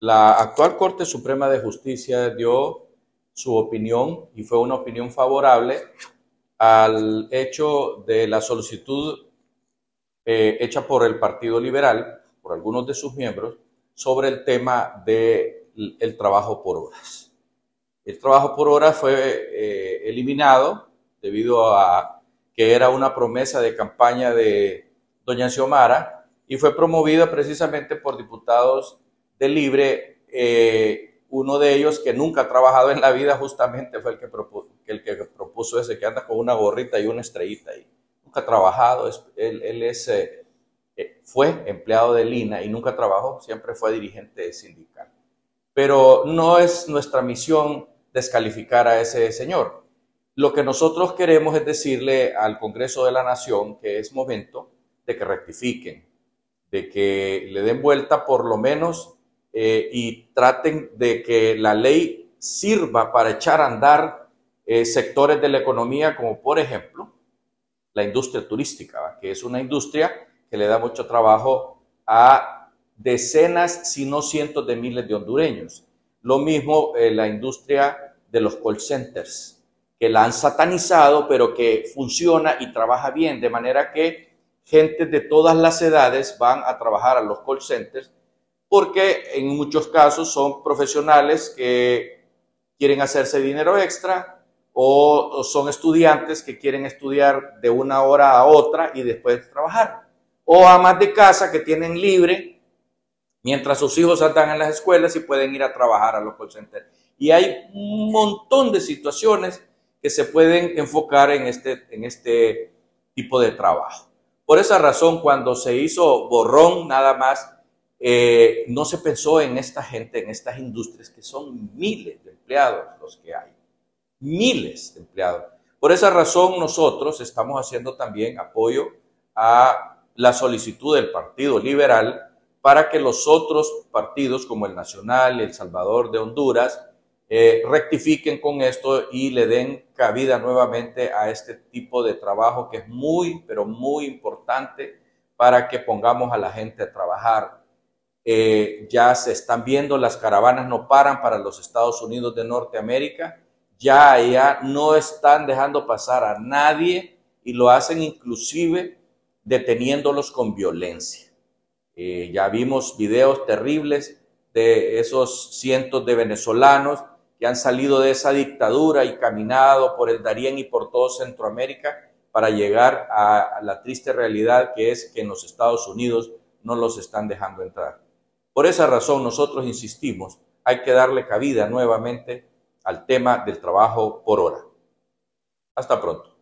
la actual Corte Suprema de Justicia dio su opinión y fue una opinión favorable al hecho de la solicitud eh, hecha por el Partido Liberal, por algunos de sus miembros, sobre el tema del trabajo por horas. El trabajo por horas fue eh, eliminado debido a que era una promesa de campaña de doña Xiomara y fue promovida precisamente por diputados de Libre. Eh, uno de ellos que nunca ha trabajado en la vida justamente fue el que propuso, el que propuso ese, que anda con una gorrita y una estrellita ahí. Nunca ha trabajado, él, es, eh, eh, fue empleado de Lina y nunca trabajó, siempre fue dirigente sindical. Pero no es nuestra misión descalificar a ese señor. Lo que nosotros queremos es decirle al Congreso de la Nación que es momento de que rectifiquen, de que le den vuelta por lo menos eh, y traten de que la ley sirva para echar a andar eh, sectores de la economía como por ejemplo la industria turística, que es una industria que le da mucho trabajo a decenas, si no cientos de miles de hondureños. Lo mismo eh, la industria de los call centers, que la han satanizado, pero que funciona y trabaja bien, de manera que gente de todas las edades van a trabajar a los call centers porque en muchos casos son profesionales que quieren hacerse dinero extra o, son estudiantes que quieren estudiar de una hora a otra y después trabajar. O amas de casa que tienen libre mientras sus hijos andan en las escuelas y pueden ir a trabajar a los call centers. Y hay un montón de situaciones que se pueden enfocar en este, en este tipo de trabajo. Por esa razón, cuando se hizo borrón nada más eh, no se pensó en esta gente, en estas industrias, que son miles de empleados los que hay, miles de empleados. Por esa razón nosotros estamos haciendo también apoyo a la solicitud del Partido Liberal para que los otros partidos como el Nacional, El Salvador de Honduras, eh, rectifiquen con esto y le den cabida nuevamente a este tipo de trabajo que es muy, pero muy importante para que pongamos a la gente a trabajar eh, ya se están viendo, las caravanas no paran para los Estados Unidos de Norteamérica, ya allá no están dejando pasar a nadie y lo hacen inclusive deteniéndolos con violencia. Eh, ya vimos videos terribles de esos cientos de venezolanos que han salido de esa dictadura y caminado por el Darién y por todo Centroamérica para llegar a la triste realidad que es que en los Estados Unidos no los están dejando entrar. Por esa razón nosotros insistimos, hay que darle cabida nuevamente al tema del trabajo por hora. Hasta pronto.